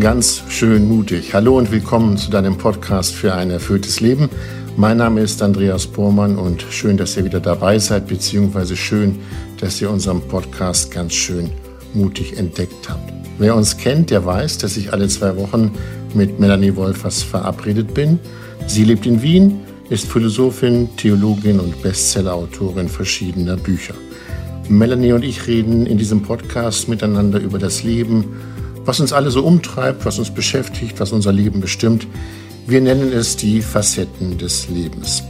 ganz schön mutig. Hallo und willkommen zu deinem Podcast für ein erfülltes Leben. Mein Name ist Andreas Bormann und schön, dass ihr wieder dabei seid, beziehungsweise schön, dass ihr unseren Podcast ganz schön mutig entdeckt habt. Wer uns kennt, der weiß, dass ich alle zwei Wochen mit Melanie Wolfers verabredet bin. Sie lebt in Wien, ist Philosophin, Theologin und Bestsellerautorin verschiedener Bücher. Melanie und ich reden in diesem Podcast miteinander über das Leben, was uns alle so umtreibt, was uns beschäftigt, was unser Leben bestimmt. Wir nennen es die Facetten des Lebens.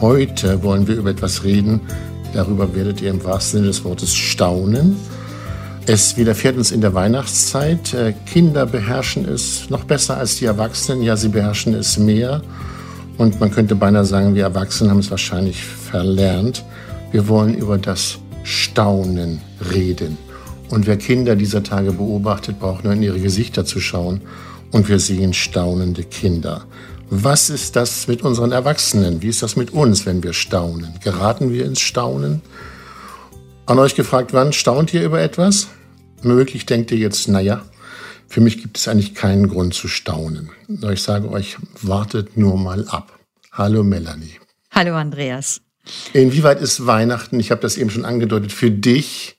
Heute wollen wir über etwas reden, darüber werdet ihr im wahrsten Sinne des Wortes staunen. Es widerfährt uns in der Weihnachtszeit. Äh, Kinder beherrschen es noch besser als die Erwachsenen. Ja, sie beherrschen es mehr. Und man könnte beinahe sagen, wir Erwachsenen haben es wahrscheinlich verlernt. Wir wollen über das Staunen reden. Und wer Kinder dieser Tage beobachtet, braucht nur in ihre Gesichter zu schauen und wir sehen staunende Kinder. Was ist das mit unseren Erwachsenen? Wie ist das mit uns, wenn wir staunen? Geraten wir ins Staunen? An euch gefragt, wann staunt ihr über etwas? Möglich denkt ihr jetzt, naja, für mich gibt es eigentlich keinen Grund zu staunen. Ich sage euch, wartet nur mal ab. Hallo Melanie. Hallo Andreas. Inwieweit ist Weihnachten, ich habe das eben schon angedeutet, für dich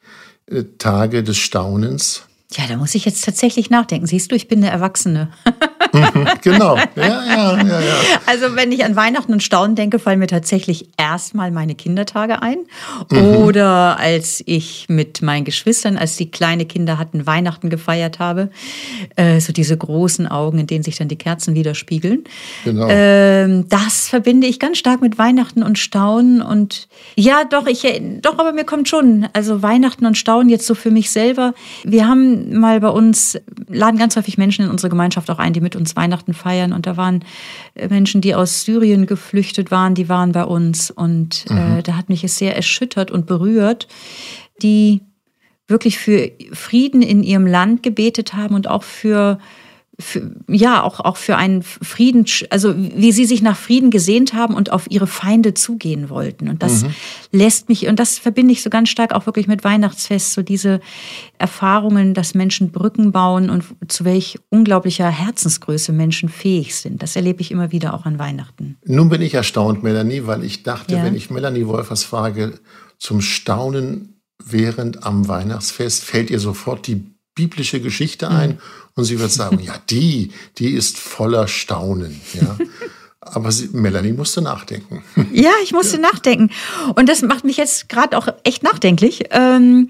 Tage des Staunens? Ja, da muss ich jetzt tatsächlich nachdenken. Siehst du, ich bin eine Erwachsene. Genau. Ja, ja, ja, ja. Also wenn ich an Weihnachten und Staunen denke, fallen mir tatsächlich erstmal meine Kindertage ein. Mhm. Oder als ich mit meinen Geschwistern, als die kleine Kinder hatten, Weihnachten gefeiert habe. Äh, so diese großen Augen, in denen sich dann die Kerzen widerspiegeln. Genau. Ähm, das verbinde ich ganz stark mit Weihnachten und Staunen. Und ja, doch, ich, doch, aber mir kommt schon, also Weihnachten und Staunen jetzt so für mich selber. Wir haben mal bei uns, laden ganz häufig Menschen in unsere Gemeinschaft auch ein, die mit uns Weihnachten feiern. Und da waren äh, Menschen, die aus Syrien geflüchtet waren, die waren bei uns. Und äh, mhm. äh, da hat mich es sehr erschüttert und berührt, die wirklich für Frieden in ihrem Land gebetet haben und auch für für, ja, auch, auch für einen Frieden, also wie sie sich nach Frieden gesehnt haben und auf ihre Feinde zugehen wollten. Und das mhm. lässt mich, und das verbinde ich so ganz stark auch wirklich mit Weihnachtsfest, so diese Erfahrungen, dass Menschen Brücken bauen und zu welch unglaublicher Herzensgröße Menschen fähig sind. Das erlebe ich immer wieder auch an Weihnachten. Nun bin ich erstaunt, Melanie, weil ich dachte, ja. wenn ich Melanie Wolfers frage, zum Staunen während am Weihnachtsfest, fällt ihr sofort die biblische Geschichte ein mhm. und sie wird sagen, ja, die, die ist voller Staunen. Ja. Aber sie, Melanie musste nachdenken. Ja, ich musste ja. nachdenken. Und das macht mich jetzt gerade auch echt nachdenklich. Ähm,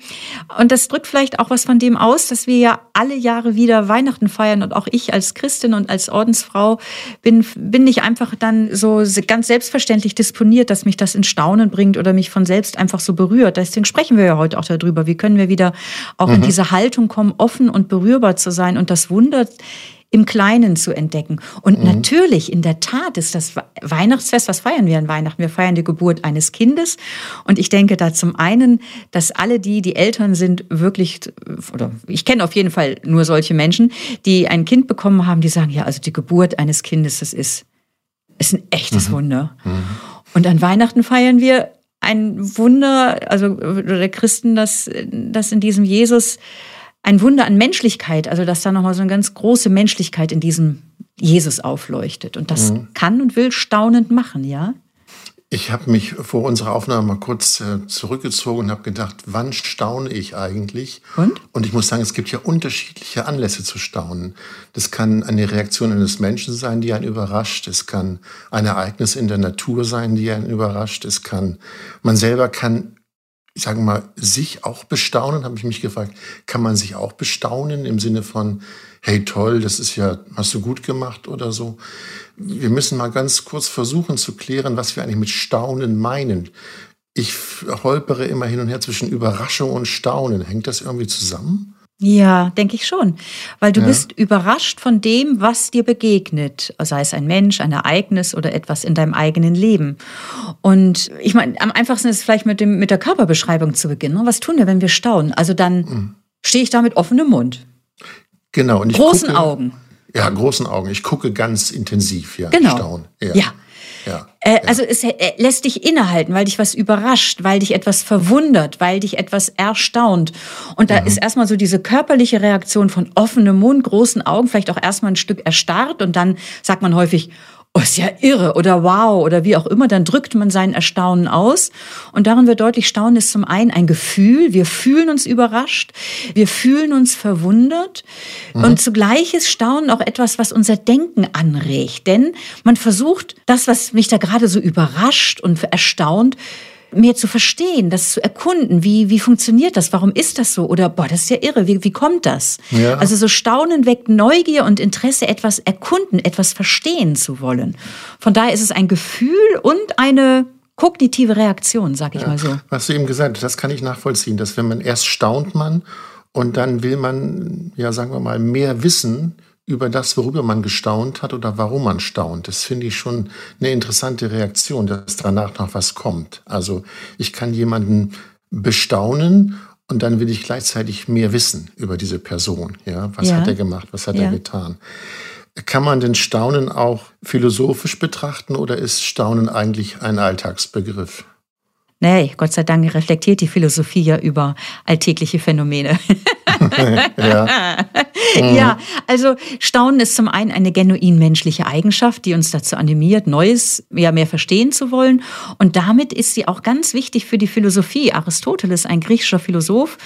und das drückt vielleicht auch was von dem aus, dass wir ja alle Jahre wieder Weihnachten feiern. Und auch ich als Christin und als Ordensfrau bin, bin nicht einfach dann so ganz selbstverständlich disponiert, dass mich das in Staunen bringt oder mich von selbst einfach so berührt. Deswegen sprechen wir ja heute auch darüber. Wie können wir wieder auch mhm. in diese Haltung kommen, offen und berührbar zu sein und das Wunder im Kleinen zu entdecken. Und mhm. natürlich, in der Tat ist das Weihnachtsfest, was feiern wir an Weihnachten? Wir feiern die Geburt eines Kindes. Und ich denke da zum einen, dass alle die, die Eltern sind, wirklich, oder ich kenne auf jeden Fall nur solche Menschen, die ein Kind bekommen haben, die sagen, ja, also die Geburt eines Kindes, das ist, ist ein echtes mhm. Wunder. Mhm. Und an Weihnachten feiern wir ein Wunder, also der Christen, dass, dass in diesem Jesus ein Wunder an Menschlichkeit, also dass da nochmal so eine ganz große Menschlichkeit in diesem Jesus aufleuchtet. Und das mhm. kann und will staunend machen, ja? Ich habe mich vor unserer Aufnahme mal kurz äh, zurückgezogen und habe gedacht, wann staune ich eigentlich? Und? Und ich muss sagen, es gibt ja unterschiedliche Anlässe zu staunen. Das kann eine Reaktion eines Menschen sein, die einen überrascht. Es kann ein Ereignis in der Natur sein, die einen überrascht. Es kann, man selber kann ich sage mal, sich auch bestaunen, habe ich mich gefragt, kann man sich auch bestaunen im Sinne von, hey toll, das ist ja, hast du gut gemacht oder so. Wir müssen mal ganz kurz versuchen zu klären, was wir eigentlich mit Staunen meinen. Ich holpere immer hin und her zwischen Überraschung und Staunen. Hängt das irgendwie zusammen? Ja, denke ich schon. Weil du ja. bist überrascht von dem, was dir begegnet. Sei es ein Mensch, ein Ereignis oder etwas in deinem eigenen Leben. Und ich meine, am einfachsten ist es vielleicht mit, dem, mit der Körperbeschreibung zu beginnen. Was tun wir, wenn wir staunen? Also dann mhm. stehe ich da mit offenem Mund. Genau. Und großen gucke, Augen. Ja, großen Augen. Ich gucke ganz intensiv, ja. Genau. Staunen. Ja. ja. Äh, also es äh, lässt dich innehalten, weil dich was überrascht, weil dich etwas verwundert, weil dich etwas erstaunt. Und da mhm. ist erstmal so diese körperliche Reaktion von offenem Mund, großen Augen, vielleicht auch erstmal ein Stück erstarrt und dann sagt man häufig, oh, ist ja irre oder wow oder wie auch immer, dann drückt man sein Erstaunen aus. Und darin wird deutlich, Staunen ist zum einen ein Gefühl, wir fühlen uns überrascht, wir fühlen uns verwundert mhm. und zugleich ist Staunen auch etwas, was unser Denken anregt. Denn man versucht, das, was mich da gerade so überrascht und erstaunt, mehr zu verstehen, das zu erkunden. Wie, wie funktioniert das? Warum ist das so? Oder, boah, das ist ja irre. Wie, wie kommt das? Ja. Also so Staunen weckt Neugier und Interesse, etwas erkunden, etwas verstehen zu wollen. Von daher ist es ein Gefühl und eine kognitive Reaktion, sag ich ja, mal so. Was du eben gesagt hast, das kann ich nachvollziehen, dass wenn man erst staunt man und dann will man, ja, sagen wir mal, mehr wissen über das, worüber man gestaunt hat oder warum man staunt. Das finde ich schon eine interessante Reaktion, dass danach noch was kommt. Also ich kann jemanden bestaunen und dann will ich gleichzeitig mehr wissen über diese Person. Ja, was ja. hat er gemacht? Was hat ja. er getan? Kann man den Staunen auch philosophisch betrachten oder ist Staunen eigentlich ein Alltagsbegriff? Nee, Gott sei Dank reflektiert die Philosophie ja über alltägliche Phänomene. ja. Mhm. ja, also Staunen ist zum einen eine genuin menschliche Eigenschaft, die uns dazu animiert, Neues ja mehr verstehen zu wollen. Und damit ist sie auch ganz wichtig für die Philosophie. Aristoteles, ein griechischer Philosoph,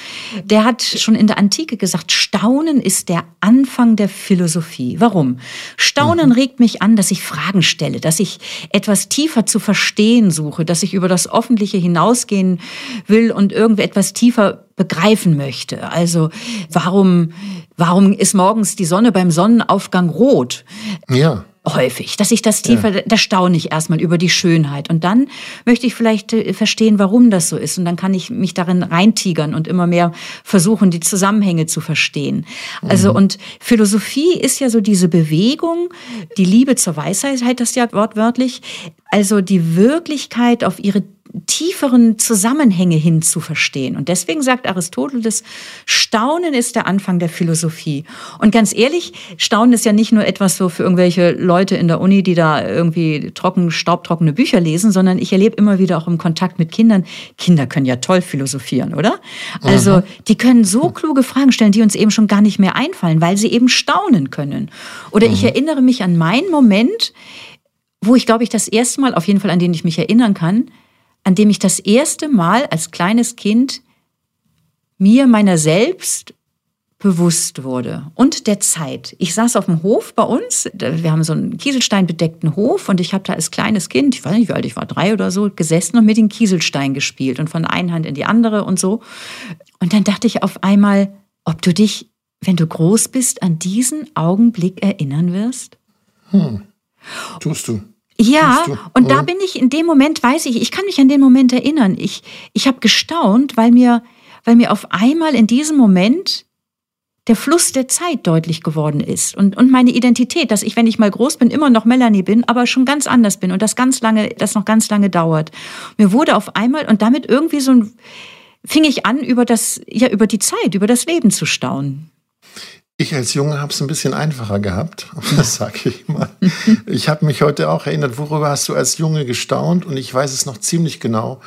der hat schon in der Antike gesagt, Staunen ist der Anfang der Philosophie. Warum? Staunen mhm. regt mich an, dass ich Fragen stelle, dass ich etwas tiefer zu verstehen suche, dass ich über das Öffentliche hinausgehen will und irgendwie etwas tiefer begreifen möchte. Also warum, warum ist morgens die Sonne beim Sonnenaufgang rot? Ja häufig, dass ich das tiefer, ja. da staune ich erstmal über die Schönheit. Und dann möchte ich vielleicht äh, verstehen, warum das so ist. Und dann kann ich mich darin reintigern und immer mehr versuchen, die Zusammenhänge zu verstehen. Also, mhm. und Philosophie ist ja so diese Bewegung, die Liebe zur Weisheit, heißt das ja wortwörtlich. Also die Wirklichkeit auf ihre tieferen Zusammenhänge hin zu verstehen. Und deswegen sagt Aristoteles, Staunen ist der Anfang der Philosophie. Und ganz ehrlich, Staunen ist ja nicht nur etwas so für irgendwelche Leute in der Uni, die da irgendwie trocken, staubtrockene Bücher lesen, sondern ich erlebe immer wieder auch im Kontakt mit Kindern, Kinder können ja toll philosophieren, oder? Also, Aha. die können so kluge Fragen stellen, die uns eben schon gar nicht mehr einfallen, weil sie eben staunen können. Oder Aha. ich erinnere mich an meinen Moment, wo ich, glaube ich, das erste Mal, auf jeden Fall an den ich mich erinnern kann, an dem ich das erste Mal als kleines Kind mir meiner selbst bewusst wurde und der Zeit. Ich saß auf dem Hof bei uns, wir haben so einen kieselsteinbedeckten Hof und ich habe da als kleines Kind, ich weiß nicht, wie alt ich war, drei oder so, gesessen und mit den Kieselsteinen gespielt und von der einen Hand in die andere und so. Und dann dachte ich auf einmal, ob du dich, wenn du groß bist, an diesen Augenblick erinnern wirst? Hm. Tust du. Ja, und da bin ich in dem Moment, weiß ich, ich kann mich an den Moment erinnern. Ich, ich habe gestaunt, weil mir, weil mir auf einmal in diesem Moment der Fluss der Zeit deutlich geworden ist und, und meine Identität, dass ich, wenn ich mal groß bin, immer noch Melanie bin, aber schon ganz anders bin und das ganz lange, das noch ganz lange dauert. Mir wurde auf einmal und damit irgendwie so ein, fing ich an, über das, ja, über die Zeit, über das Leben zu staunen. Ich als Junge habe es ein bisschen einfacher gehabt, das sage ich mal. Ich habe mich heute auch erinnert, worüber hast du als Junge gestaunt? Und ich weiß es noch ziemlich genau.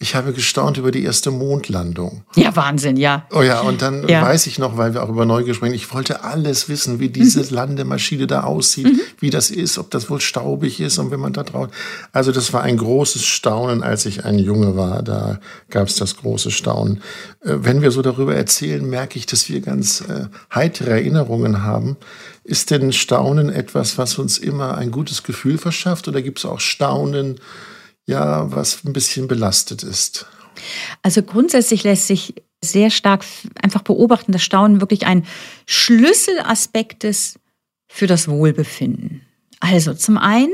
Ich habe gestaunt über die erste Mondlandung. Ja, Wahnsinn, ja. Oh ja, und dann ja. weiß ich noch, weil wir auch über Neugier sprechen, ich wollte alles wissen, wie diese mhm. Landemaschine da aussieht, mhm. wie das ist, ob das wohl staubig ist und wenn man da drauf. Also das war ein großes Staunen, als ich ein Junge war. Da gab es das große Staunen. Äh, wenn wir so darüber erzählen, merke ich, dass wir ganz äh, heitere Erinnerungen haben. Ist denn Staunen etwas, was uns immer ein gutes Gefühl verschafft oder gibt es auch Staunen, ja, was ein bisschen belastet ist. Also grundsätzlich lässt sich sehr stark einfach beobachten, dass Staunen wirklich ein Schlüsselaspekt ist für das Wohlbefinden. Also zum einen,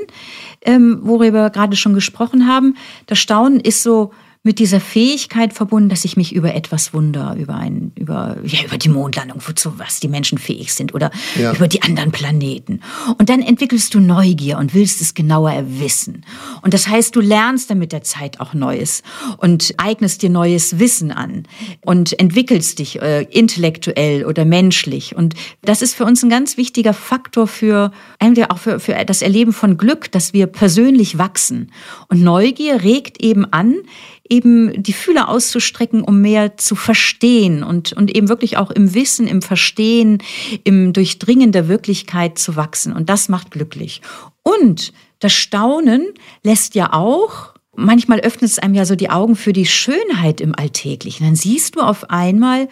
ähm, worüber wir gerade schon gesprochen haben, das Staunen ist so mit dieser Fähigkeit verbunden, dass ich mich über etwas wundere, über ein, über, ja, über die Mondlandung, wozu was die Menschen fähig sind oder ja. über die anderen Planeten. Und dann entwickelst du Neugier und willst es genauer wissen. Und das heißt, du lernst dann mit der Zeit auch Neues und eignest dir neues Wissen an und entwickelst dich äh, intellektuell oder menschlich. Und das ist für uns ein ganz wichtiger Faktor für, eigentlich auch für, für das Erleben von Glück, dass wir persönlich wachsen. Und Neugier regt eben an, eben die Fühler auszustrecken, um mehr zu verstehen und, und eben wirklich auch im Wissen, im Verstehen, im Durchdringen der Wirklichkeit zu wachsen. Und das macht glücklich. Und das Staunen lässt ja auch manchmal öffnet es einem ja so die Augen für die Schönheit im Alltäglichen. Dann siehst du auf einmal,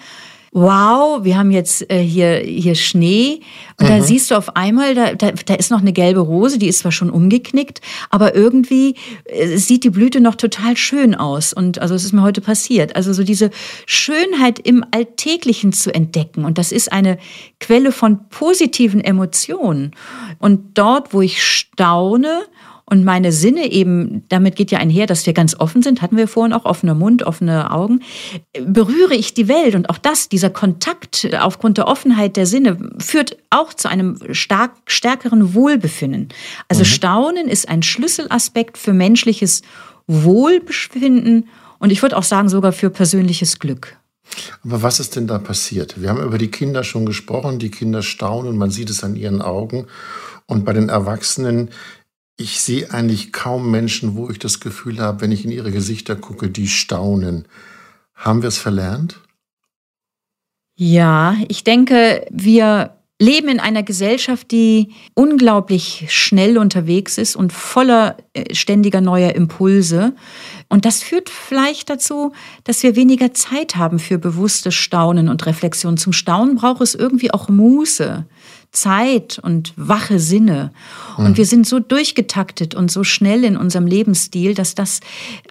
wow, wir haben jetzt äh, hier, hier Schnee. Und mhm. da siehst du auf einmal, da, da, da ist noch eine gelbe Rose, die ist zwar schon umgeknickt, aber irgendwie äh, sieht die Blüte noch total schön aus. Und also es ist mir heute passiert. Also so diese Schönheit im Alltäglichen zu entdecken. Und das ist eine Quelle von positiven Emotionen. Und dort, wo ich staune, und meine Sinne eben, damit geht ja einher, dass wir ganz offen sind, hatten wir vorhin auch offener Mund, offene Augen, berühre ich die Welt und auch das, dieser Kontakt aufgrund der Offenheit der Sinne führt auch zu einem stark, stärkeren Wohlbefinden. Also mhm. Staunen ist ein Schlüsselaspekt für menschliches Wohlbefinden und ich würde auch sagen sogar für persönliches Glück. Aber was ist denn da passiert? Wir haben über die Kinder schon gesprochen, die Kinder staunen, man sieht es an ihren Augen. Und bei den Erwachsenen ich sehe eigentlich kaum Menschen, wo ich das Gefühl habe, wenn ich in ihre Gesichter gucke, die staunen. Haben wir es verlernt? Ja, ich denke, wir leben in einer Gesellschaft, die unglaublich schnell unterwegs ist und voller äh, ständiger neuer Impulse. Und das führt vielleicht dazu, dass wir weniger Zeit haben für bewusstes Staunen und Reflexion. Zum Staunen braucht es irgendwie auch Muße. Zeit und wache Sinne. Und mhm. wir sind so durchgetaktet und so schnell in unserem Lebensstil, dass das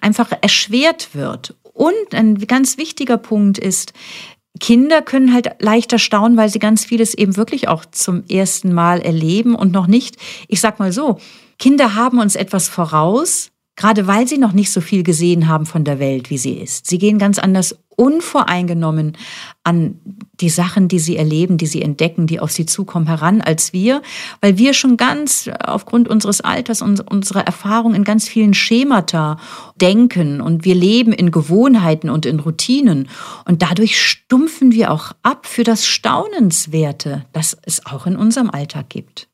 einfach erschwert wird. Und ein ganz wichtiger Punkt ist, Kinder können halt leichter staunen, weil sie ganz vieles eben wirklich auch zum ersten Mal erleben und noch nicht, ich sag mal so, Kinder haben uns etwas voraus, Gerade weil sie noch nicht so viel gesehen haben von der Welt, wie sie ist. Sie gehen ganz anders unvoreingenommen an die Sachen, die sie erleben, die sie entdecken, die auf sie zukommen, heran als wir, weil wir schon ganz aufgrund unseres Alters und unserer Erfahrung in ganz vielen Schemata denken und wir leben in Gewohnheiten und in Routinen und dadurch stumpfen wir auch ab für das Staunenswerte, das es auch in unserem Alltag gibt.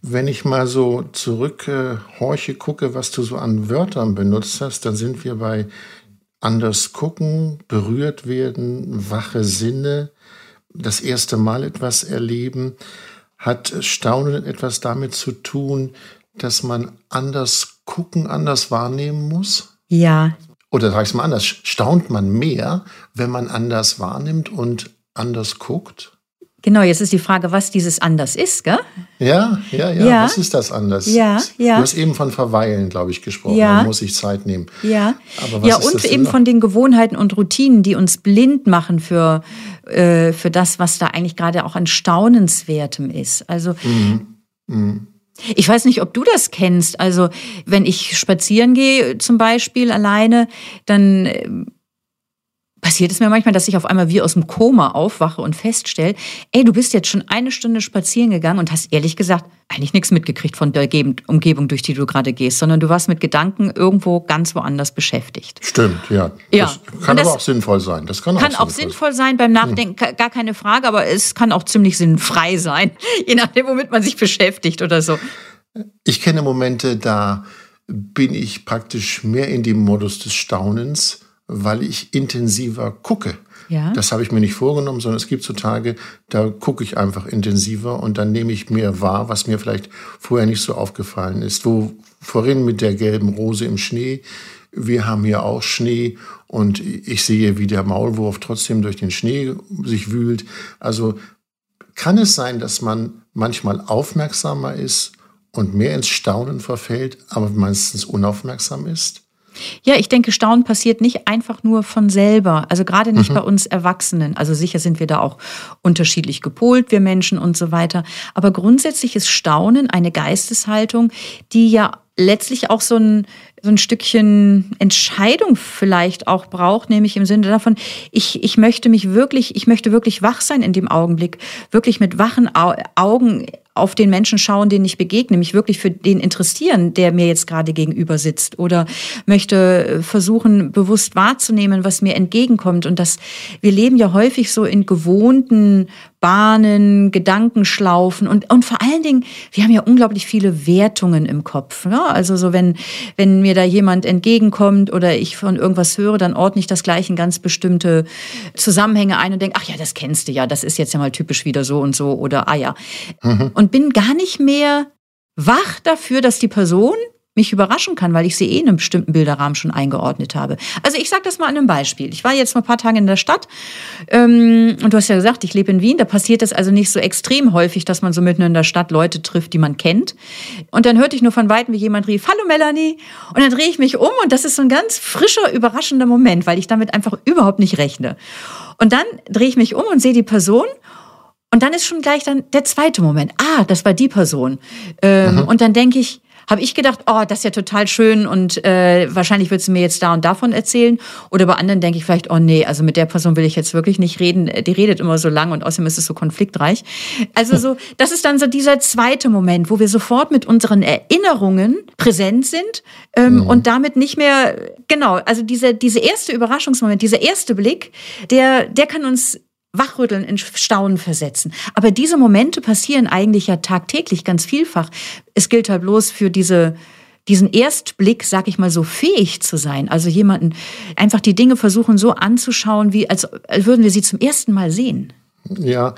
Wenn ich mal so zurückhorche, äh, gucke, was du so an Wörtern benutzt hast, dann sind wir bei anders gucken, berührt werden, wache Sinne, das erste Mal etwas erleben. Hat Staunen etwas damit zu tun, dass man anders gucken, anders wahrnehmen muss? Ja. Oder sag ich es mal anders, staunt man mehr, wenn man anders wahrnimmt und anders guckt? Genau, jetzt ist die Frage, was dieses anders ist, gell? Ja, ja, ja. ja. Was ist das anders? Ja, ja. Du hast eben von Verweilen, glaube ich, gesprochen. Ja. Man muss sich Zeit nehmen. Ja. Aber was ja, und eben von den Gewohnheiten und Routinen, die uns blind machen für, äh, für das, was da eigentlich gerade auch an Staunenswertem ist. Also. Mhm. Mhm. Ich weiß nicht, ob du das kennst. Also, wenn ich spazieren gehe, zum Beispiel alleine, dann äh, passiert es mir manchmal, dass ich auf einmal wie aus dem Koma aufwache und feststelle, ey, du bist jetzt schon eine Stunde spazieren gegangen und hast ehrlich gesagt eigentlich nichts mitgekriegt von der Umgebung, durch die du gerade gehst, sondern du warst mit Gedanken irgendwo ganz woanders beschäftigt. Stimmt, ja. ja. Das kann das aber auch sinnvoll sein. Das kann, kann auch, sinnvoll, sein beim Nachdenken, hm. gar keine Frage, aber es kann auch ziemlich sinnfrei sein, je nachdem, womit man sich beschäftigt oder so. Ich kenne Momente, da bin ich praktisch mehr in dem Modus des Staunens weil ich intensiver gucke. Ja. Das habe ich mir nicht vorgenommen, sondern es gibt so Tage, da gucke ich einfach intensiver und dann nehme ich mehr wahr, was mir vielleicht vorher nicht so aufgefallen ist. Wo vorhin mit der gelben Rose im Schnee, wir haben hier auch Schnee und ich sehe, wie der Maulwurf trotzdem durch den Schnee sich wühlt. Also kann es sein, dass man manchmal aufmerksamer ist und mehr ins Staunen verfällt, aber meistens unaufmerksam ist? Ja, ich denke, Staunen passiert nicht einfach nur von selber. Also gerade nicht mhm. bei uns Erwachsenen. Also sicher sind wir da auch unterschiedlich gepolt, wir Menschen und so weiter. Aber grundsätzlich ist Staunen eine Geisteshaltung, die ja letztlich auch so ein so ein Stückchen Entscheidung vielleicht auch braucht, nämlich im Sinne davon, ich, ich möchte mich wirklich, ich möchte wirklich wach sein in dem Augenblick, wirklich mit wachen Augen auf den Menschen schauen, den ich begegne, mich wirklich für den interessieren, der mir jetzt gerade gegenüber sitzt oder möchte versuchen, bewusst wahrzunehmen, was mir entgegenkommt. Und das, wir leben ja häufig so in gewohnten Bahnen, Gedankenschlaufen und, und vor allen Dingen, wir haben ja unglaublich viele Wertungen im Kopf. Ja? Also so, wenn, wenn mir da jemand entgegenkommt oder ich von irgendwas höre, dann ordne ich das gleich in ganz bestimmte Zusammenhänge ein und denke, ach ja, das kennst du ja, das ist jetzt ja mal typisch wieder so und so oder ah ja. Mhm. Und bin gar nicht mehr wach dafür, dass die Person mich überraschen kann, weil ich sie eh in einem bestimmten Bilderrahmen schon eingeordnet habe. Also ich sage das mal an einem Beispiel. Ich war jetzt mal ein paar Tage in der Stadt ähm, und du hast ja gesagt, ich lebe in Wien. Da passiert es also nicht so extrem häufig, dass man so mitten in der Stadt Leute trifft, die man kennt. Und dann hörte ich nur von Weitem, wie jemand rief, Hallo Melanie. Und dann drehe ich mich um und das ist so ein ganz frischer, überraschender Moment, weil ich damit einfach überhaupt nicht rechne. Und dann drehe ich mich um und sehe die Person und dann ist schon gleich dann der zweite Moment. Ah, das war die Person. Ähm, mhm. Und dann denke ich, habe ich gedacht, oh, das ist ja total schön und äh, wahrscheinlich wird sie mir jetzt da und davon erzählen. Oder bei anderen denke ich vielleicht, oh nee, also mit der Person will ich jetzt wirklich nicht reden. Die redet immer so lang und außerdem ist es so konfliktreich. Also so, das ist dann so dieser zweite Moment, wo wir sofort mit unseren Erinnerungen präsent sind ähm, mhm. und damit nicht mehr, genau, also diese, diese erste Überraschungsmoment, dieser erste Blick, der, der kann uns wachrütteln, in Staunen versetzen. Aber diese Momente passieren eigentlich ja tagtäglich ganz vielfach. Es gilt halt bloß für diese diesen Erstblick, sag ich mal so, fähig zu sein. Also jemanden einfach die Dinge versuchen so anzuschauen, wie als, würden wir sie zum ersten Mal sehen. Ja,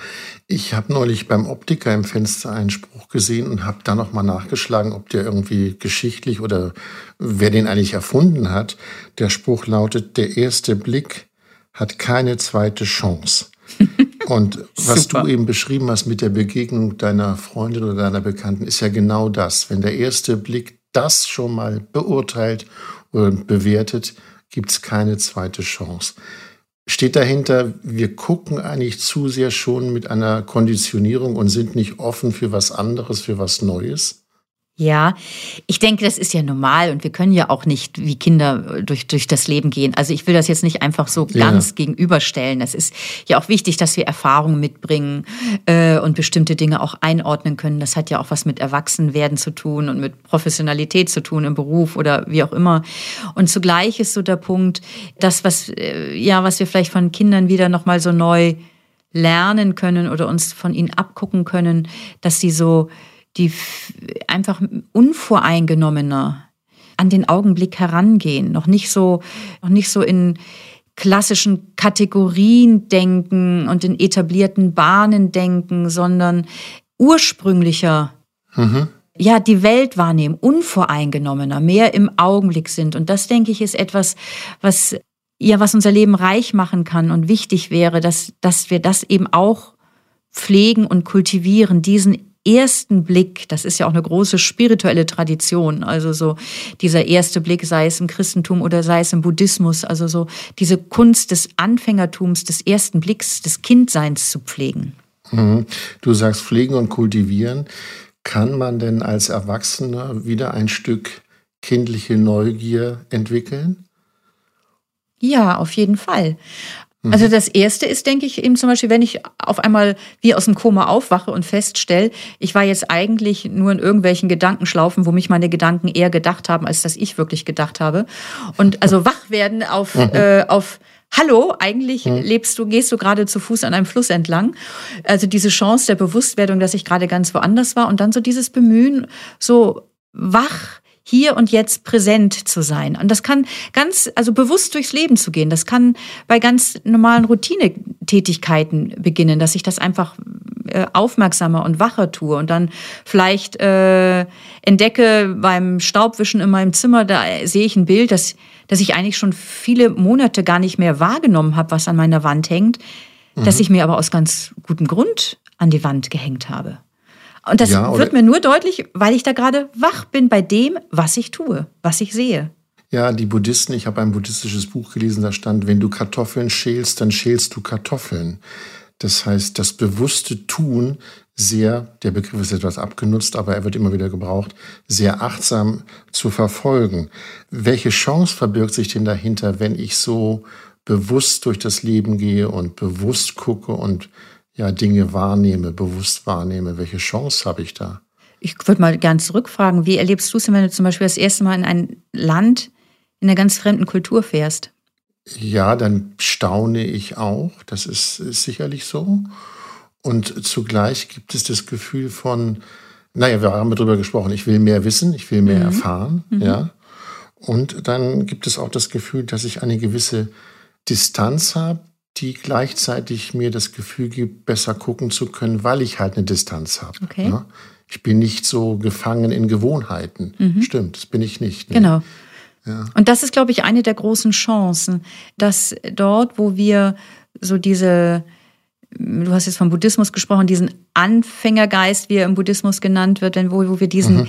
ich habe neulich beim Optiker im Fenster einen Spruch gesehen und habe da noch mal nachgeschlagen, ob der irgendwie geschichtlich oder wer den eigentlich erfunden hat. Der Spruch lautet: Der erste Blick hat keine zweite Chance. Und was du eben beschrieben hast mit der Begegnung deiner Freundin oder deiner Bekannten, ist ja genau das. Wenn der erste Blick das schon mal beurteilt und bewertet, gibt es keine zweite Chance. Steht dahinter, wir gucken eigentlich zu sehr schon mit einer Konditionierung und sind nicht offen für was anderes, für was Neues? Ja, ich denke, das ist ja normal und wir können ja auch nicht wie Kinder durch, durch das Leben gehen. Also ich will das jetzt nicht einfach so ganz ja. gegenüberstellen. Es ist ja auch wichtig, dass wir Erfahrungen mitbringen äh, und bestimmte Dinge auch einordnen können. Das hat ja auch was mit Erwachsenwerden zu tun und mit Professionalität zu tun im Beruf oder wie auch immer. Und zugleich ist so der Punkt, das, was, äh, ja, was wir vielleicht von Kindern wieder nochmal so neu lernen können oder uns von ihnen abgucken können, dass sie so die einfach unvoreingenommener an den Augenblick herangehen, noch nicht so, noch nicht so in klassischen Kategorien denken und in etablierten Bahnen denken, sondern ursprünglicher mhm. ja die Welt wahrnehmen, unvoreingenommener, mehr im Augenblick sind. Und das denke ich ist etwas, was ja was unser Leben reich machen kann und wichtig wäre, dass dass wir das eben auch pflegen und kultivieren, diesen ersten Blick, das ist ja auch eine große spirituelle Tradition, also so dieser erste Blick, sei es im Christentum oder sei es im Buddhismus, also so diese Kunst des Anfängertums, des ersten Blicks, des Kindseins zu pflegen. Mhm. Du sagst pflegen und kultivieren. Kann man denn als Erwachsener wieder ein Stück kindliche Neugier entwickeln? Ja, auf jeden Fall. Mhm. Also das erste ist, denke ich, eben zum Beispiel, wenn ich auf einmal wie aus dem Koma aufwache und feststelle, ich war jetzt eigentlich nur in irgendwelchen Gedankenschlaufen, wo mich meine Gedanken eher gedacht haben, als dass ich wirklich gedacht habe. Und also wach werden auf, mhm. äh, auf Hallo, eigentlich mhm. lebst du, gehst du gerade zu Fuß an einem Fluss entlang. Also diese Chance der Bewusstwerdung, dass ich gerade ganz woanders war und dann so dieses Bemühen, so wach hier und jetzt präsent zu sein. Und das kann ganz, also bewusst durchs Leben zu gehen. Das kann bei ganz normalen Routinetätigkeiten beginnen, dass ich das einfach äh, aufmerksamer und wacher tue und dann vielleicht äh, entdecke beim Staubwischen in meinem Zimmer, da sehe ich ein Bild, das, das ich eigentlich schon viele Monate gar nicht mehr wahrgenommen habe, was an meiner Wand hängt, mhm. das ich mir aber aus ganz gutem Grund an die Wand gehängt habe. Und das ja, wird mir nur deutlich, weil ich da gerade wach bin bei dem, was ich tue, was ich sehe. Ja, die Buddhisten, ich habe ein buddhistisches Buch gelesen, da stand, wenn du Kartoffeln schälst, dann schälst du Kartoffeln. Das heißt, das bewusste Tun sehr, der Begriff ist etwas abgenutzt, aber er wird immer wieder gebraucht, sehr achtsam zu verfolgen. Welche Chance verbirgt sich denn dahinter, wenn ich so bewusst durch das Leben gehe und bewusst gucke und ja Dinge wahrnehme, bewusst wahrnehme? Welche Chance habe ich da? Ich würde mal gern zurückfragen, wie erlebst du es, wenn du zum Beispiel das erste Mal in ein Land in einer ganz fremden Kultur fährst? Ja, dann staune ich auch. Das ist, ist sicherlich so. Und zugleich gibt es das Gefühl von, naja, wir haben darüber gesprochen, ich will mehr wissen, ich will mehr mhm. erfahren, mhm. ja. Und dann gibt es auch das Gefühl, dass ich eine gewisse Distanz habe, die gleichzeitig mir das Gefühl gibt, besser gucken zu können, weil ich halt eine Distanz habe. Okay. Ja? Ich bin nicht so gefangen in Gewohnheiten. Mhm. Stimmt, das bin ich nicht. Ne? Genau. Ja. Und das ist, glaube ich, eine der großen Chancen, dass dort, wo wir so diese du hast jetzt vom Buddhismus gesprochen, diesen Anfängergeist, wie er im Buddhismus genannt wird, wo, wo wir diesen mhm.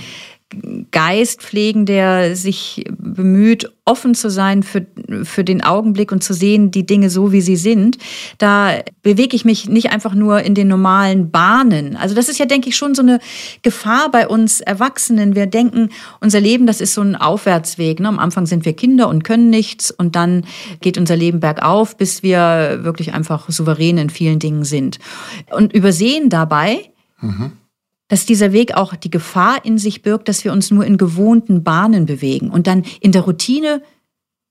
Geist pflegen, der sich bemüht, offen zu sein für, für den Augenblick und zu sehen, die Dinge so, wie sie sind, da bewege ich mich nicht einfach nur in den normalen Bahnen. Also das ist ja, denke ich, schon so eine Gefahr bei uns Erwachsenen. Wir denken, unser Leben, das ist so ein Aufwärtsweg. Ne? Am Anfang sind wir Kinder und können nichts und dann geht unser Leben bergauf, bis wir wirklich einfach souverän in vielen Dingen sind. Und übersehen dabei, mhm dass dieser Weg auch die Gefahr in sich birgt, dass wir uns nur in gewohnten Bahnen bewegen. Und dann in der Routine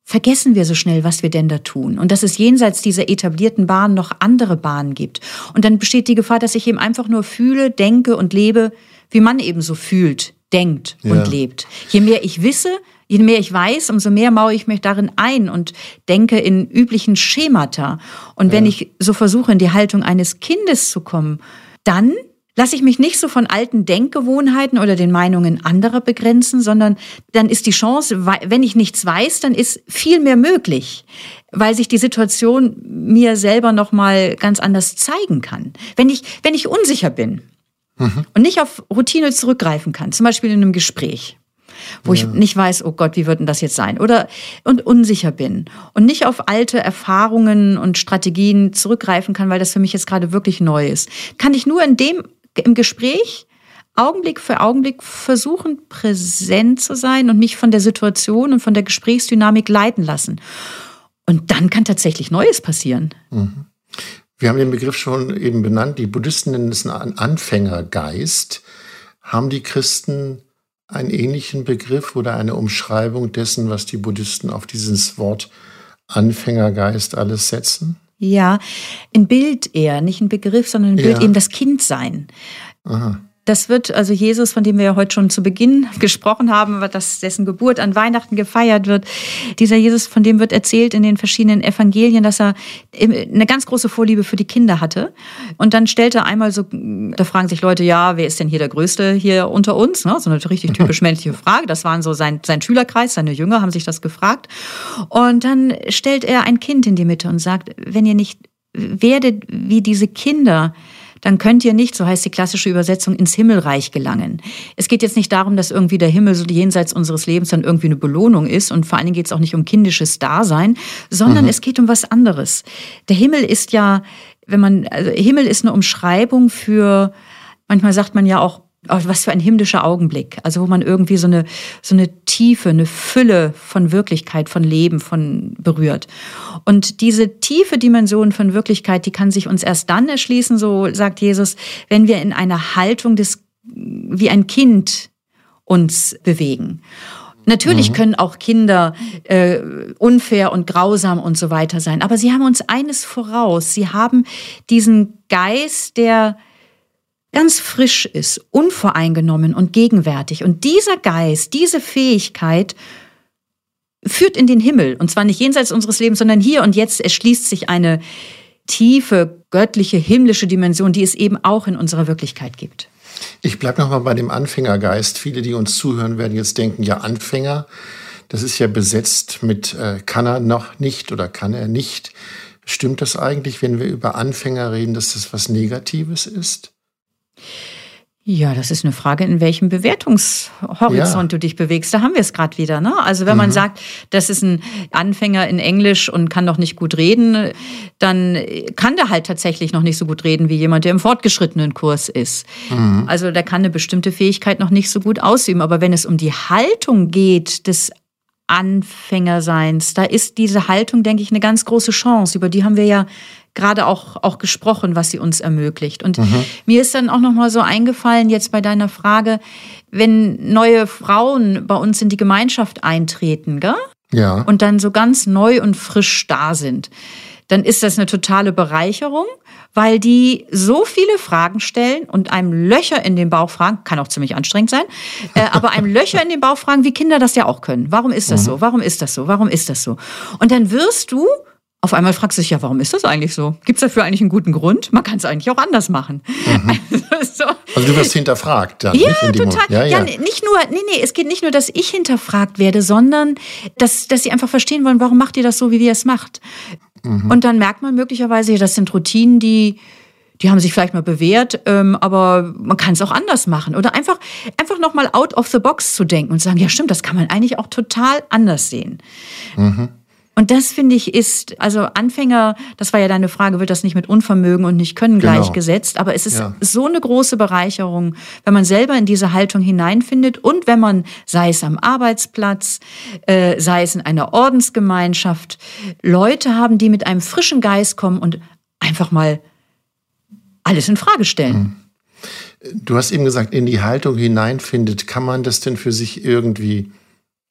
vergessen wir so schnell, was wir denn da tun. Und dass es jenseits dieser etablierten Bahnen noch andere Bahnen gibt. Und dann besteht die Gefahr, dass ich eben einfach nur fühle, denke und lebe, wie man eben so fühlt, denkt ja. und lebt. Je mehr ich wisse, Je mehr ich weiß, umso mehr maue ich mich darin ein und denke in üblichen Schemata. Und wenn ja. ich so versuche, in die Haltung eines Kindes zu kommen, dann lasse ich mich nicht so von alten Denkgewohnheiten oder den Meinungen anderer begrenzen, sondern dann ist die Chance, wenn ich nichts weiß, dann ist viel mehr möglich, weil sich die Situation mir selber noch mal ganz anders zeigen kann. Wenn ich wenn ich unsicher bin mhm. und nicht auf Routine zurückgreifen kann, zum Beispiel in einem Gespräch, wo ja. ich nicht weiß, oh Gott, wie wird denn das jetzt sein? Oder und unsicher bin und nicht auf alte Erfahrungen und Strategien zurückgreifen kann, weil das für mich jetzt gerade wirklich neu ist, kann ich nur in dem im Gespräch Augenblick für Augenblick versuchen, präsent zu sein und mich von der Situation und von der Gesprächsdynamik leiten lassen. Und dann kann tatsächlich Neues passieren. Mhm. Wir haben den Begriff schon eben benannt. Die Buddhisten nennen es einen Anfängergeist. Haben die Christen einen ähnlichen Begriff oder eine Umschreibung dessen, was die Buddhisten auf dieses Wort Anfängergeist alles setzen? Ja, ein Bild eher, nicht ein Begriff, sondern ein Bild ja. eben das Kindsein. Aha. Das wird, also Jesus, von dem wir ja heute schon zu Beginn gesprochen haben, dass dessen Geburt an Weihnachten gefeiert wird. Dieser Jesus, von dem wird erzählt in den verschiedenen Evangelien, dass er eine ganz große Vorliebe für die Kinder hatte. Und dann stellte er einmal so, da fragen sich Leute, ja, wer ist denn hier der Größte hier unter uns? Ne? So eine richtig typisch männliche Frage. Das waren so sein, sein Schülerkreis, seine Jünger haben sich das gefragt. Und dann stellt er ein Kind in die Mitte und sagt, wenn ihr nicht werdet wie diese Kinder, dann könnt ihr nicht, so heißt die klassische Übersetzung, ins Himmelreich gelangen. Es geht jetzt nicht darum, dass irgendwie der Himmel so jenseits unseres Lebens dann irgendwie eine Belohnung ist und vor allen Dingen geht es auch nicht um kindisches Dasein, sondern mhm. es geht um was anderes. Der Himmel ist ja, wenn man, also Himmel ist eine Umschreibung für, manchmal sagt man ja auch was für ein himmlischer Augenblick. Also wo man irgendwie so eine, so eine Tiefe, eine Fülle von Wirklichkeit, von Leben, von berührt. Und diese tiefe Dimension von Wirklichkeit, die kann sich uns erst dann erschließen, so sagt Jesus, wenn wir in einer Haltung des, wie ein Kind uns bewegen. Natürlich mhm. können auch Kinder äh, unfair und grausam und so weiter sein, aber sie haben uns eines voraus. Sie haben diesen Geist, der ganz frisch ist, unvoreingenommen und gegenwärtig. Und dieser Geist, diese Fähigkeit führt in den Himmel. Und zwar nicht jenseits unseres Lebens, sondern hier und jetzt erschließt sich eine tiefe, göttliche, himmlische Dimension, die es eben auch in unserer Wirklichkeit gibt. Ich bleibe nochmal bei dem Anfängergeist. Viele, die uns zuhören, werden jetzt denken, ja, Anfänger, das ist ja besetzt mit äh, kann er noch nicht oder kann er nicht. Stimmt das eigentlich, wenn wir über Anfänger reden, dass das was Negatives ist? Ja, das ist eine Frage, in welchem Bewertungshorizont ja. du dich bewegst. Da haben wir es gerade wieder. Ne? Also wenn mhm. man sagt, das ist ein Anfänger in Englisch und kann noch nicht gut reden, dann kann der halt tatsächlich noch nicht so gut reden wie jemand, der im fortgeschrittenen Kurs ist. Mhm. Also der kann eine bestimmte Fähigkeit noch nicht so gut ausüben. Aber wenn es um die Haltung geht des Anfängerseins, da ist diese Haltung, denke ich, eine ganz große Chance. Über die haben wir ja gerade auch, auch gesprochen, was sie uns ermöglicht. Und mhm. mir ist dann auch noch mal so eingefallen, jetzt bei deiner Frage, wenn neue Frauen bei uns in die Gemeinschaft eintreten, gell? Ja. Und dann so ganz neu und frisch da sind, dann ist das eine totale Bereicherung, weil die so viele Fragen stellen und einem Löcher in den Bauch fragen, kann auch ziemlich anstrengend sein, äh, aber einem Löcher in den Bauch fragen, wie Kinder das ja auch können. Warum ist das mhm. so? Warum ist das so? Warum ist das so? Und dann wirst du auf einmal fragst du dich ja, warum ist das eigentlich so? Gibt es dafür eigentlich einen guten Grund? Man kann es eigentlich auch anders machen. Mhm. Also, so. also, du wirst hinterfragt dann. Ja, nicht total. Ja, ja. ja, nicht nur, nee, nee, es geht nicht nur, dass ich hinterfragt werde, sondern dass, dass sie einfach verstehen wollen, warum macht ihr das so, wie ihr es macht. Mhm. Und dann merkt man möglicherweise, das sind Routinen, die, die haben sich vielleicht mal bewährt, ähm, aber man kann es auch anders machen. Oder einfach, einfach nochmal out of the box zu denken und sagen, ja stimmt, das kann man eigentlich auch total anders sehen. Mhm. Und das finde ich ist, also Anfänger, das war ja deine Frage, wird das nicht mit Unvermögen und nicht Können genau. gleichgesetzt, aber es ist ja. so eine große Bereicherung, wenn man selber in diese Haltung hineinfindet und wenn man, sei es am Arbeitsplatz, äh, sei es in einer Ordensgemeinschaft, Leute haben, die mit einem frischen Geist kommen und einfach mal alles in Frage stellen. Mhm. Du hast eben gesagt, in die Haltung hineinfindet. Kann man das denn für sich irgendwie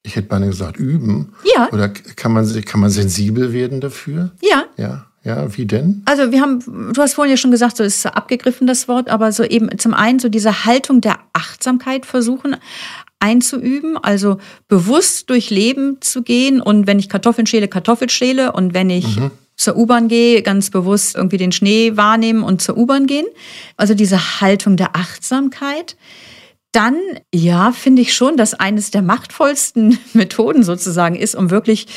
ich hätte beinahe gesagt, üben. Ja. Oder kann man, kann man sensibel werden dafür? Ja. Ja. Ja, wie denn? Also wir haben, du hast vorhin ja schon gesagt, so ist abgegriffen das Wort, aber so eben zum einen so diese Haltung der Achtsamkeit versuchen einzuüben, also bewusst durch Leben zu gehen und wenn ich Kartoffeln schäle, Kartoffeln schäle und wenn ich mhm. zur U-Bahn gehe, ganz bewusst irgendwie den Schnee wahrnehmen und zur U-Bahn gehen. Also diese Haltung der Achtsamkeit dann, ja, finde ich schon, dass eines der machtvollsten Methoden sozusagen ist, um wirklich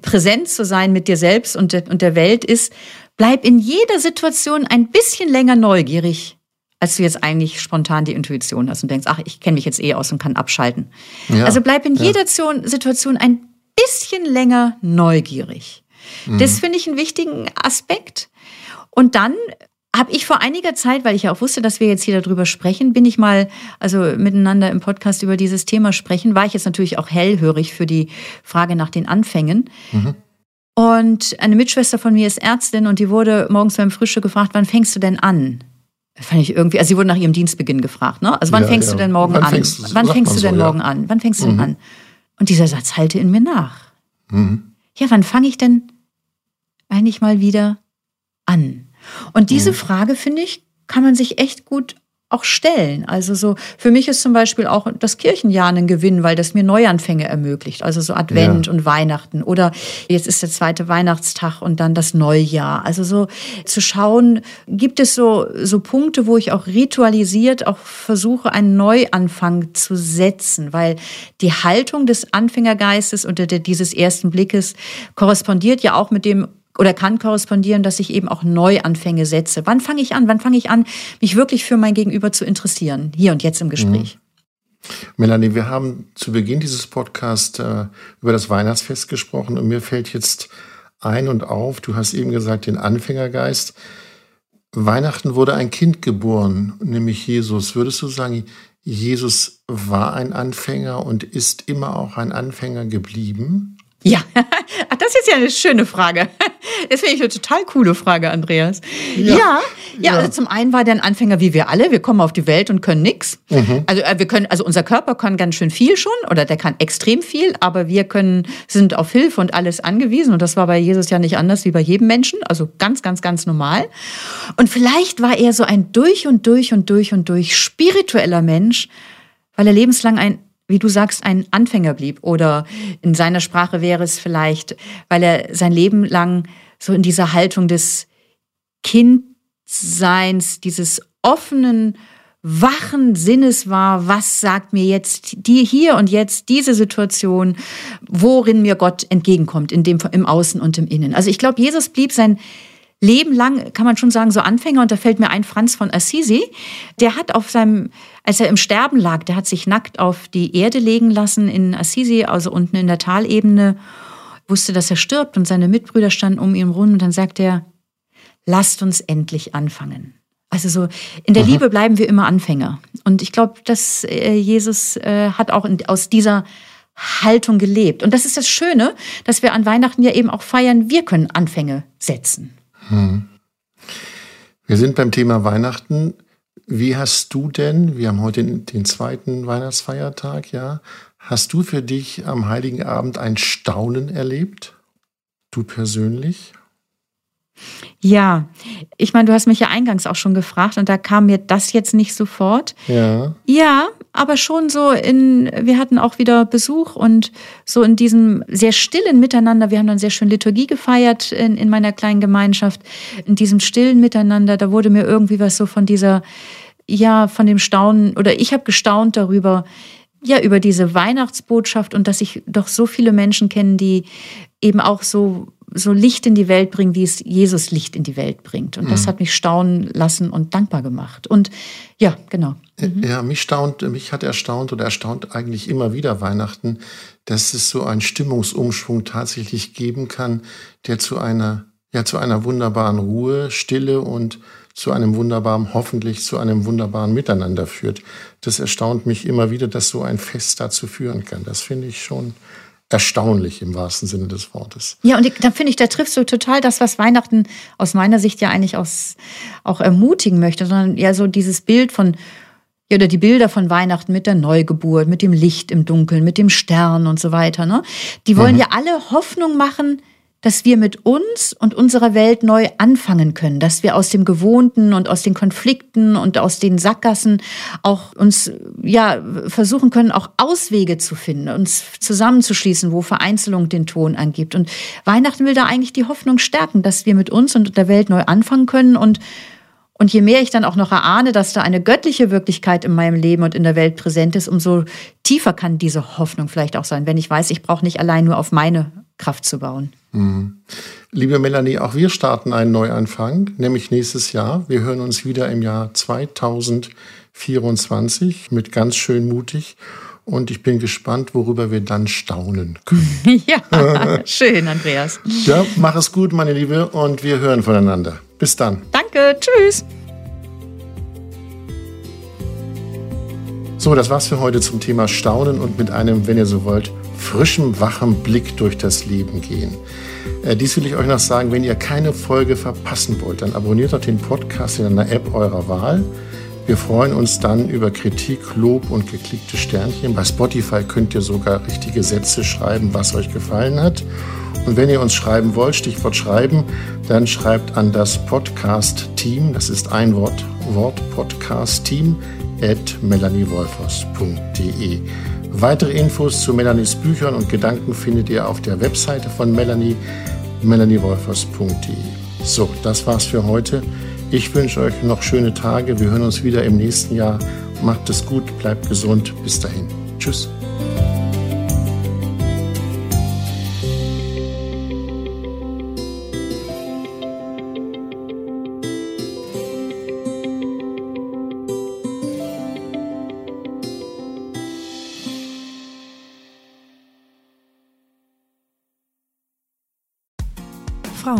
präsent zu sein mit dir selbst und der, und der Welt, ist, bleib in jeder Situation ein bisschen länger neugierig, als du jetzt eigentlich spontan die Intuition hast und denkst, ach, ich kenne mich jetzt eh aus und kann abschalten. Ja, also bleib in ja. jeder Situation ein bisschen länger neugierig. Mhm. Das finde ich einen wichtigen Aspekt. Und dann habe ich vor einiger Zeit, weil ich ja auch wusste, dass wir jetzt hier darüber sprechen, bin ich mal, also miteinander im Podcast über dieses Thema sprechen, war ich jetzt natürlich auch hellhörig für die Frage nach den Anfängen. Mhm. Und eine Mitschwester von mir ist Ärztin und die wurde morgens beim Frühstück gefragt, wann fängst du denn an? Fand ich irgendwie, also sie wurde nach ihrem Dienstbeginn gefragt, ne? Also wann ja, fängst ja. du denn morgen wann an? Fängst, wann fängst du denn so, morgen ja. an? Wann fängst du mhm. denn an? Und dieser Satz halte in mir nach. Mhm. Ja, wann fange ich denn eigentlich mal wieder an? Und diese mhm. Frage, finde ich, kann man sich echt gut auch stellen. Also so, für mich ist zum Beispiel auch das Kirchenjahr ein Gewinn, weil das mir Neuanfänge ermöglicht. Also so Advent ja. und Weihnachten. Oder jetzt ist der zweite Weihnachtstag und dann das Neujahr. Also so zu schauen, gibt es so, so Punkte, wo ich auch ritualisiert auch versuche, einen Neuanfang zu setzen, weil die Haltung des Anfängergeistes unter dieses ersten Blickes korrespondiert ja auch mit dem oder kann korrespondieren, dass ich eben auch Neuanfänge setze. Wann fange ich an? Wann fange ich an, mich wirklich für mein Gegenüber zu interessieren? Hier und jetzt im Gespräch. Mhm. Melanie, wir haben zu Beginn dieses Podcasts äh, über das Weihnachtsfest gesprochen und mir fällt jetzt ein und auf, du hast eben gesagt, den Anfängergeist. Weihnachten wurde ein Kind geboren, nämlich Jesus. Würdest du sagen, Jesus war ein Anfänger und ist immer auch ein Anfänger geblieben? Ja, das ist ja eine schöne Frage. Das finde ich eine total coole Frage, Andreas. Ja, ja, ja, also zum einen war der ein Anfänger wie wir alle. Wir kommen auf die Welt und können nichts. Mhm. Also äh, wir können, also unser Körper kann ganz schön viel schon oder der kann extrem viel, aber wir können, sind auf Hilfe und alles angewiesen. Und das war bei Jesus ja nicht anders wie bei jedem Menschen. Also ganz, ganz, ganz normal. Und vielleicht war er so ein durch und durch und durch und durch spiritueller Mensch, weil er lebenslang ein wie du sagst, ein Anfänger blieb. Oder in seiner Sprache wäre es vielleicht, weil er sein Leben lang so in dieser Haltung des Kindseins, dieses offenen, wachen Sinnes war, was sagt mir jetzt die hier und jetzt diese Situation, worin mir Gott entgegenkommt, in dem, im Außen und im Innen. Also ich glaube, Jesus blieb sein Leben lang, kann man schon sagen, so Anfänger. Und da fällt mir ein Franz von Assisi. Der hat auf seinem, als er im Sterben lag, der hat sich nackt auf die Erde legen lassen in Assisi, also unten in der Talebene, wusste, dass er stirbt und seine Mitbrüder standen um ihn rum. Und dann sagt er, lasst uns endlich anfangen. Also so in der Aha. Liebe bleiben wir immer Anfänger. Und ich glaube, dass äh, Jesus äh, hat auch in, aus dieser Haltung gelebt. Und das ist das Schöne, dass wir an Weihnachten ja eben auch feiern, wir können Anfänge setzen. Hm. Wir sind beim Thema Weihnachten. Wie hast du denn, wir haben heute den, den zweiten Weihnachtsfeiertag, ja, hast du für dich am Heiligen Abend ein Staunen erlebt? Du persönlich? Ja, ich meine, du hast mich ja eingangs auch schon gefragt und da kam mir das jetzt nicht sofort. Ja. Ja, aber schon so in, wir hatten auch wieder Besuch und so in diesem sehr stillen Miteinander, wir haben dann sehr schön Liturgie gefeiert in, in meiner kleinen Gemeinschaft, in diesem stillen Miteinander, da wurde mir irgendwie was so von dieser, ja, von dem Staunen, oder ich habe gestaunt darüber, ja, über diese Weihnachtsbotschaft und dass ich doch so viele Menschen kenne, die eben auch so so Licht in die Welt bringen, wie es Jesus Licht in die Welt bringt. Und das mhm. hat mich staunen lassen und dankbar gemacht. Und ja, genau. Mhm. Ja, mich staunt, mich hat erstaunt oder erstaunt eigentlich immer wieder Weihnachten, dass es so einen Stimmungsumschwung tatsächlich geben kann, der zu einer, ja, zu einer wunderbaren Ruhe, Stille und zu einem wunderbaren, hoffentlich zu einem wunderbaren Miteinander führt. Das erstaunt mich immer wieder, dass so ein Fest dazu führen kann. Das finde ich schon erstaunlich im wahrsten Sinne des Wortes. Ja, und da finde ich, da triffst du total das, was Weihnachten aus meiner Sicht ja eigentlich aus, auch ermutigen möchte, sondern ja so dieses Bild von, ja, oder die Bilder von Weihnachten mit der Neugeburt, mit dem Licht im Dunkeln, mit dem Stern und so weiter, ne? Die wollen mhm. ja alle Hoffnung machen, dass wir mit uns und unserer Welt neu anfangen können, dass wir aus dem Gewohnten und aus den Konflikten und aus den Sackgassen auch uns, ja, versuchen können, auch Auswege zu finden, uns zusammenzuschließen, wo Vereinzelung den Ton angibt. Und Weihnachten will da eigentlich die Hoffnung stärken, dass wir mit uns und der Welt neu anfangen können und und je mehr ich dann auch noch erahne, dass da eine göttliche Wirklichkeit in meinem Leben und in der Welt präsent ist, umso tiefer kann diese Hoffnung vielleicht auch sein, wenn ich weiß, ich brauche nicht allein nur auf meine Kraft zu bauen. Mhm. Liebe Melanie, auch wir starten einen Neuanfang, nämlich nächstes Jahr. Wir hören uns wieder im Jahr 2024 mit ganz schön mutig. Und ich bin gespannt, worüber wir dann staunen können. ja, schön, Andreas. Ja, mach es gut, meine Liebe, und wir hören voneinander. Bis dann. Danke, tschüss. So, das war's für heute zum Thema Staunen und mit einem, wenn ihr so wollt, frischem, wachem Blick durch das Leben gehen. Äh, dies will ich euch noch sagen, wenn ihr keine Folge verpassen wollt, dann abonniert doch den Podcast in einer App eurer Wahl. Wir freuen uns dann über Kritik, Lob und geklickte Sternchen. Bei Spotify könnt ihr sogar richtige Sätze schreiben, was euch gefallen hat. Und wenn ihr uns schreiben wollt, Stichwort schreiben, dann schreibt an das Podcast-Team, das ist ein Wort, Wort Podcast-Team, at melaniewolfers.de. Weitere Infos zu Melanies Büchern und Gedanken findet ihr auf der Webseite von Melanie, melaniewolfers.de. So, das war's für heute. Ich wünsche euch noch schöne Tage. Wir hören uns wieder im nächsten Jahr. Macht es gut, bleibt gesund. Bis dahin. Tschüss.